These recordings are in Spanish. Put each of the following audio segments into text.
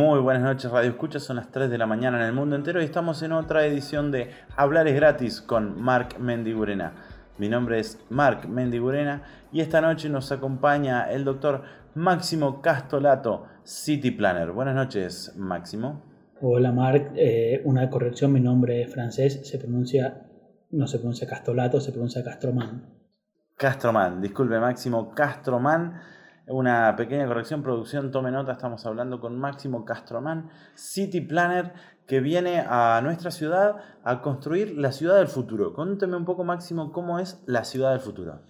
Muy buenas noches, Radio Escucha. Son las 3 de la mañana en el mundo entero y estamos en otra edición de Hablar es gratis con Marc Mendigurena. Mi nombre es Marc Mendigurena y esta noche nos acompaña el doctor Máximo Castolato, City Planner. Buenas noches, Máximo. Hola, Marc. Eh, una corrección: mi nombre es francés, se pronuncia, no se pronuncia Castolato, se pronuncia Castroman. Castroman, disculpe, Máximo Castroman una pequeña corrección, producción, tome nota, estamos hablando con Máximo Castromán, City Planner, que viene a nuestra ciudad a construir la ciudad del futuro. Cuénteme un poco, Máximo, cómo es la ciudad del futuro.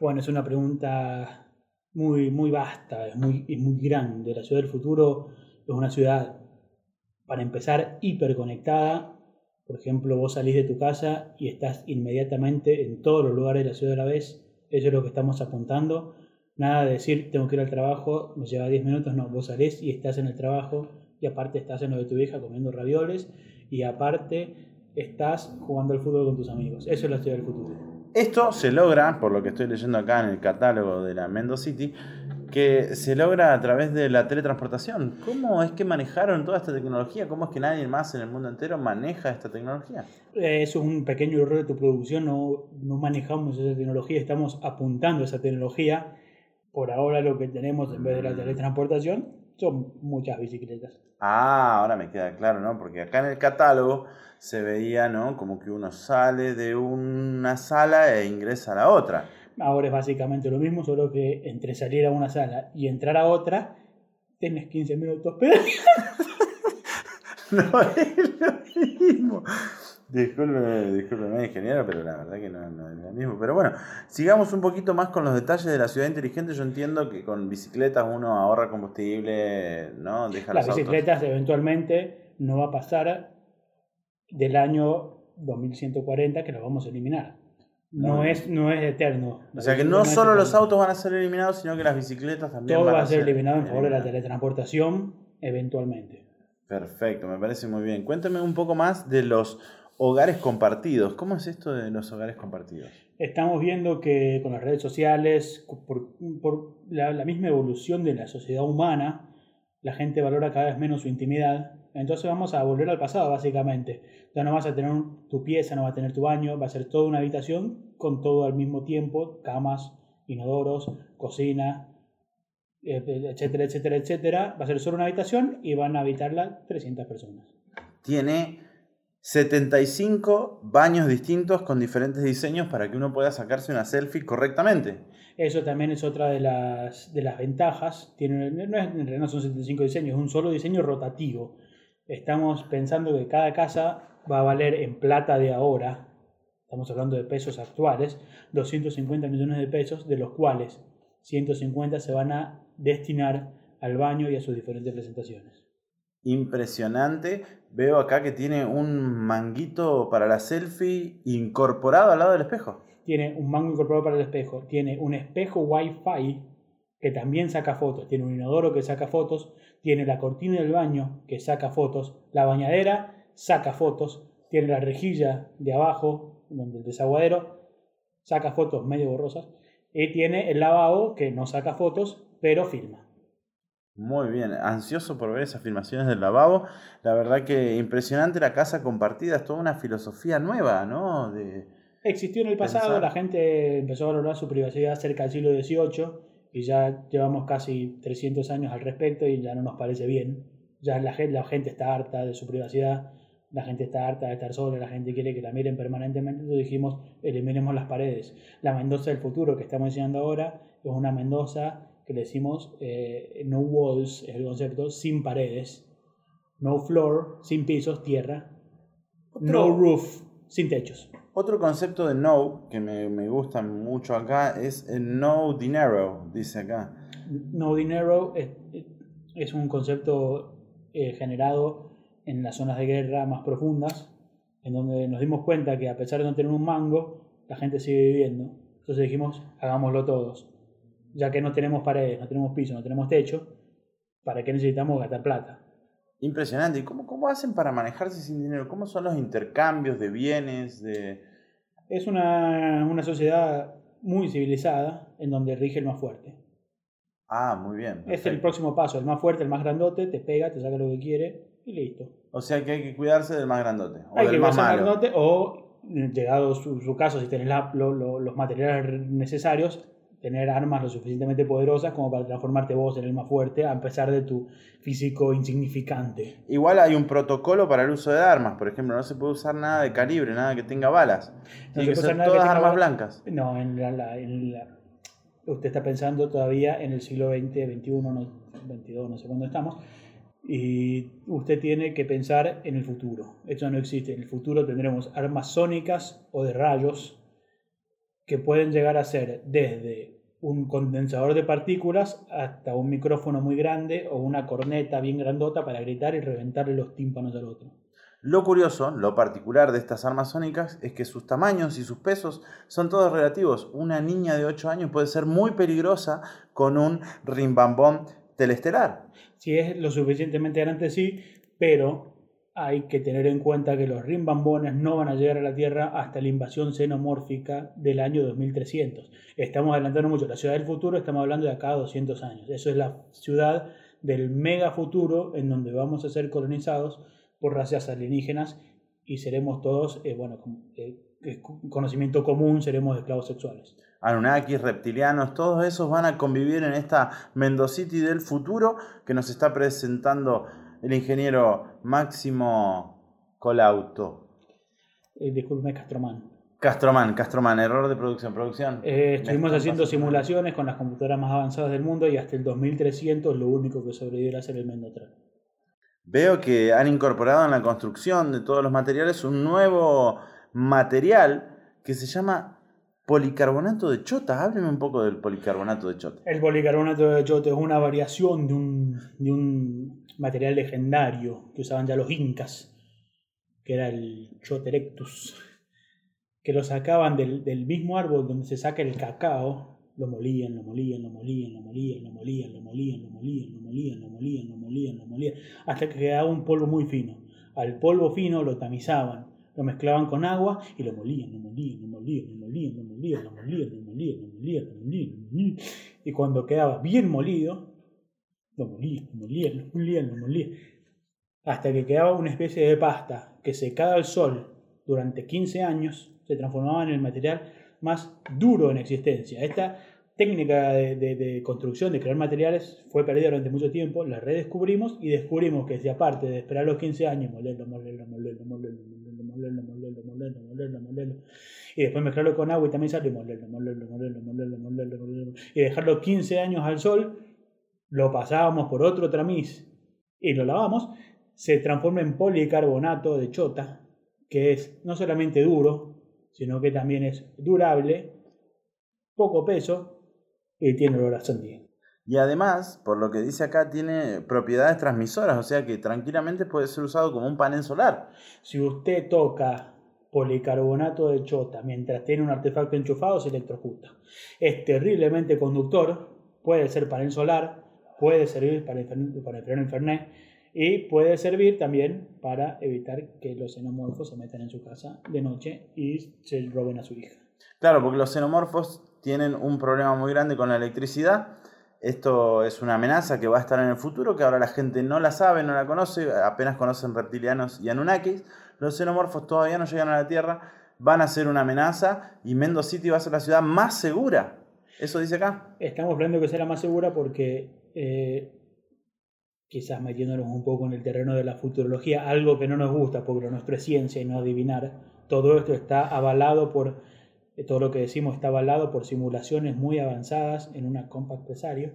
Bueno, es una pregunta muy, muy vasta, es muy, muy grande. La ciudad del futuro es una ciudad, para empezar, hiperconectada. Por ejemplo, vos salís de tu casa y estás inmediatamente en todos los lugares de la ciudad a la vez. Eso es lo que estamos apuntando Nada de decir, tengo que ir al trabajo, me lleva 10 minutos, no, vos salís y estás en el trabajo y aparte estás en lo de tu hija comiendo ravioles y aparte estás jugando al fútbol con tus amigos. Eso es la ciudad del futuro. Esto se logra, por lo que estoy leyendo acá en el catálogo de la Mendo City, que se logra a través de la teletransportación. ¿Cómo es que manejaron toda esta tecnología? ¿Cómo es que nadie más en el mundo entero maneja esta tecnología? Eh, eso es un pequeño error de tu producción, no, no manejamos esa tecnología, estamos apuntando a esa tecnología por ahora lo que tenemos en vez de la teletransportación son muchas bicicletas. Ah, ahora me queda claro, ¿no? Porque acá en el catálogo se veía, ¿no? Como que uno sale de una sala e ingresa a la otra. Ahora es básicamente lo mismo, solo que entre salir a una sala y entrar a otra, tienes 15 minutos no es lo mismo. Discúlpeme, discúlpeme, ingeniero, pero la verdad que no, es lo mismo. Pero bueno, sigamos un poquito más con los detalles de la ciudad inteligente. Yo entiendo que con bicicletas uno ahorra combustible, ¿no? Deja Las bicicletas eventualmente no va a pasar del año 2140 que lo vamos a eliminar. No es, no es eterno. O sea que no, solo los autos van a ser eliminados, sino que las bicicletas también Todo van va a ser eliminado en favor de la teletransportación eventualmente. Perfecto, me parece muy bien. Cuéntame un poco más de los Hogares compartidos. ¿Cómo es esto de los hogares compartidos? Estamos viendo que con las redes sociales, por, la, misma evolución de la sociedad humana, la gente valora cada vez menos su intimidad. Entonces vamos a volver al pasado, básicamente. Ya no vas a tener tu pieza, no vas a tener tu baño, va a ser toda una habitación con todo al mismo tiempo, camas, inodoros, cocina, eh, etcétera, etcétera, etcétera. Va a ser solo una habitación y van a habitarla 300 personas. Tiene 75 baños distintos con diferentes diseños para que uno pueda sacarse una selfie correctamente. Eso también es otra de las, de las ventajas. Tiene, no, es, no son 75 diseños, es un solo diseño rotativo. Estamos pensando que cada casa va a valer en plata de ahora, estamos hablando de pesos actuales, 250 millones de pesos, de los cuales 150 se van a destinar al baño y a sus diferentes presentaciones impresionante. Veo acá que tiene un manguito para la selfie incorporado al lado del espejo. Tiene un mango incorporado para el espejo. Tiene un espejo Wi-Fi que también saca fotos. Tiene un inodoro que saca fotos. Tiene la cortina del baño que saca fotos. La bañadera saca fotos. Tiene la rejilla de abajo, donde el desaguadero saca fotos medio borrosas. Y tiene el lavabo que no saca fotos, pero filma. Muy bien, ansioso por ver esas filmaciones del lavabo. La verdad que impresionante la casa compartida, es toda una filosofía nueva, ¿no? De Existió en el pasado, la gente empezó a valorar su privacidad cerca del siglo XVIII y ya llevamos casi 300 años al respecto y ya no nos parece bien. Ya la gente, la gente está harta de su privacidad, la gente está harta de estar sola, la gente quiere que la miren permanentemente, entonces dijimos, eliminemos las paredes. La Mendoza del futuro que estamos enseñando ahora es una Mendoza que le decimos eh, no walls, es el concepto, sin paredes, no floor, sin pisos, tierra, no roof, sin techos. Otro concepto de no que me, me gusta mucho acá es el no dinero, dice acá. No dinero es, es un concepto eh, generado en las zonas de guerra más profundas, en donde nos dimos cuenta que a pesar de no tener un mango, la gente sigue viviendo. Entonces dijimos, hagámoslo todos ya que no tenemos paredes, no tenemos piso, no tenemos techo, ¿para qué necesitamos gastar plata? Impresionante. ¿Y cómo, cómo hacen para manejarse sin dinero? ¿Cómo son los intercambios de bienes? De... Es una, una sociedad muy civilizada en donde rige el más fuerte. Ah, muy bien. Es el próximo paso, el más fuerte, el más grandote, te pega, te saca lo que quiere y listo. O sea que hay que cuidarse del más grandote. O hay que más malo. grandote o, llegado su, su caso, si tenés los materiales necesarios, tener armas lo suficientemente poderosas como para transformarte vos en el más fuerte, a pesar de tu físico insignificante. Igual hay un protocolo para el uso de armas, por ejemplo, no se puede usar nada de calibre, nada que tenga balas. Tiene que ser todas armas blancas. No, en la, usted está pensando todavía en el siglo XX, XXI, no, 22, no sé cuándo estamos. Y usted tiene que pensar en el futuro. Eso no existe. En el futuro tendremos armas sónicas o de rayos que pueden llegar a ser desde un condensador de partículas hasta un micrófono muy grande o una corneta bien grandota para gritar y reventarle los tímpanos al otro. Lo curioso, lo particular de estas armas sónicas es que sus tamaños y sus pesos son todos relativos. Una niña de 8 años puede ser muy peligrosa con un rimbambón telestelar. Si es lo suficientemente grande, sí, pero hay que tener en cuenta que los rimbambones no van a llegar a la Tierra hasta la invasión xenomórfica del año 2300. Estamos adelantando mucho. La ciudad del futuro estamos hablando de acá a 200 años. Eso es la ciudad del mega futuro en donde vamos a ser colonizados por razas alienígenas y seremos todos, eh, bueno, eh, conocimiento común, seremos esclavos sexuales. Anunnakis, reptilianos, todos esos van a convivir en esta Mendocity del futuro que nos está presentando el ingeniero Máximo Colauto. Eh, disculpe, Castromán. Castromán, Castromán, error de producción. Producción. Eh, estuvimos haciendo simulaciones con las computadoras más avanzadas del mundo y hasta el 2300 lo único que sobrevivirá ser el Mendotran. Veo que han incorporado en la construcción de todos los materiales un nuevo material que se llama policarbonato de chota. Hábleme un poco del policarbonato de chota. El policarbonato de chota es una variación de un, de un material legendario que usaban ya los incas, que era el Choterectus, que lo sacaban del, mismo árbol donde se saca el cacao, lo molían, lo molían, lo molían, lo molían, lo molían, lo molían, lo molían, lo molían, lo molían, lo molían, lo molían, hasta que quedaba un polvo muy fino. Al polvo fino lo tamizaban, lo mezclaban con agua y lo molían, lo molían, lo molían, y cuando quedaba bien molido, lo molía, molía, hasta que quedaba una especie de pasta que secada al sol durante 15 años se transformaba en el material más duro en existencia. Esta técnica de, construcción, de crear materiales, fue perdida durante mucho tiempo, la redescubrimos y descubrimos que si aparte de esperar los 15 años, molerlo, molerlo, molerlo, molerlo, molerlo, molerlo, molerlo, molerlo, molerlo, molerlo, y después mezclarlo con agua y también sale molerlo, molerlo, molerlo, molerlo, molerlo, molerlo, y dejarlo 15 años al sol, lo pasábamos por otro tramiz y lo lavamos, se transforma en policarbonato de chota, que es no solamente duro, sino que también es durable, poco peso y tiene olor a sandía. Y además, por lo que dice acá, tiene propiedades transmisoras, o sea que tranquilamente puede ser usado como un panel solar. Si usted toca policarbonato de chota mientras tiene un artefacto enchufado, se electrocuta. Es terriblemente conductor, puede ser panel solar, puede servir para, para enfriar un Fernet y puede servir también para evitar que los xenomorfos se metan en su casa de noche y se roben a su hija. Claro, porque los xenomorfos tienen un problema muy grande con la electricidad. Esto es una amenaza que va a estar en el futuro, que ahora la gente no la sabe, no la conoce, apenas conocen reptilianos y anunnakis. Los xenomorfos todavía no llegan a la Tierra, van a ser una amenaza y Mendoza City va a ser la ciudad más segura. ¿Eso dice acá? Estamos hablando que sea más segura porque eh, quizás metiéndonos un poco en el terreno de la futurología, algo que no nos gusta, porque lo nuestro es ciencia y no adivinar, todo esto está avalado por, eh, todo lo que decimos está avalado por simulaciones muy avanzadas en una compact pesario.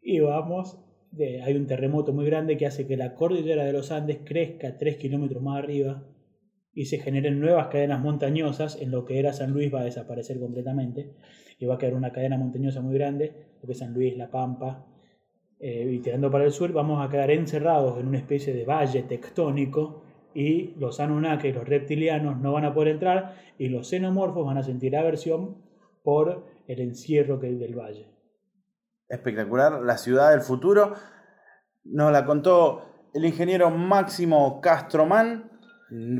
Y vamos, hay un terremoto muy grande que hace que la cordillera de los Andes crezca 3 kilómetros más arriba y se generen nuevas cadenas montañosas, en lo que era San Luis va a desaparecer completamente y va a quedar una cadena montañosa muy grande, lo que es San Luis, La Pampa, eh, y tirando para el sur, vamos a quedar encerrados en una especie de valle tectónico y los Anunnaki, los reptilianos, no van a poder entrar y los xenomorfos van a sentir aversión por el encierro que hay del valle. Espectacular, la ciudad del futuro. Nos la contó el ingeniero Máximo Castromán.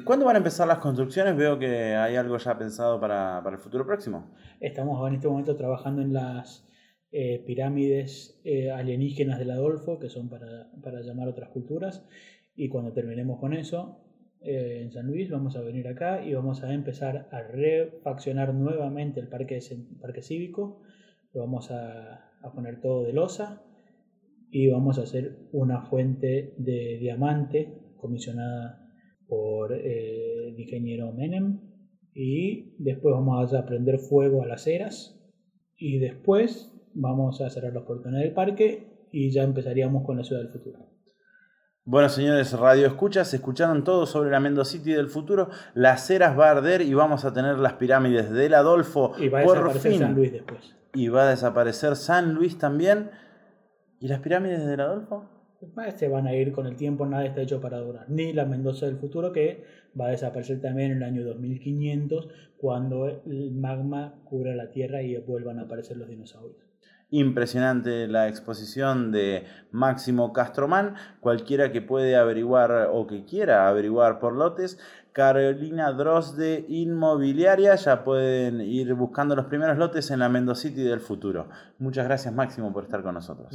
¿Cuándo van a empezar las construcciones? Veo que hay algo ya pensado para, para el futuro próximo. Estamos en este momento trabajando en las eh, pirámides eh, alienígenas del Adolfo, que son para, para, llamar otras culturas. Y cuando terminemos con eso, eh, en San Luis, vamos a venir acá y vamos a empezar a refaccionar nuevamente el parque, parque cívico. Lo vamos a, a poner todo de losa y vamos a hacer una fuente de diamante comisionada por el ingeniero Menem y después vamos a prender fuego a las eras y después vamos a cerrar los portones del parque y ya empezaríamos con la ciudad del futuro. Bueno, señores, Radio Escuchas, escucharon todo sobre la Mendo City del futuro. Las eras va a arder y vamos a tener las pirámides del Adolfo. Y va a desaparecer San Luis después. Y va a desaparecer San Luis también. ¿Y las pirámides del Adolfo? Se van a ir con el tiempo, nada está hecho para durar. Ni la Mendoza del futuro, que va a desaparecer también en el año 2500, cuando el magma cubra la Tierra y vuelvan a aparecer los dinosaurios. Impresionante la exposición de Máximo Castromán. Cualquiera que puede averiguar o que quiera averiguar por lotes, Carolina Dross de Inmobiliaria. Ya pueden ir buscando los primeros lotes en la Mendocity del futuro. Muchas gracias, Máximo, por estar con nosotros.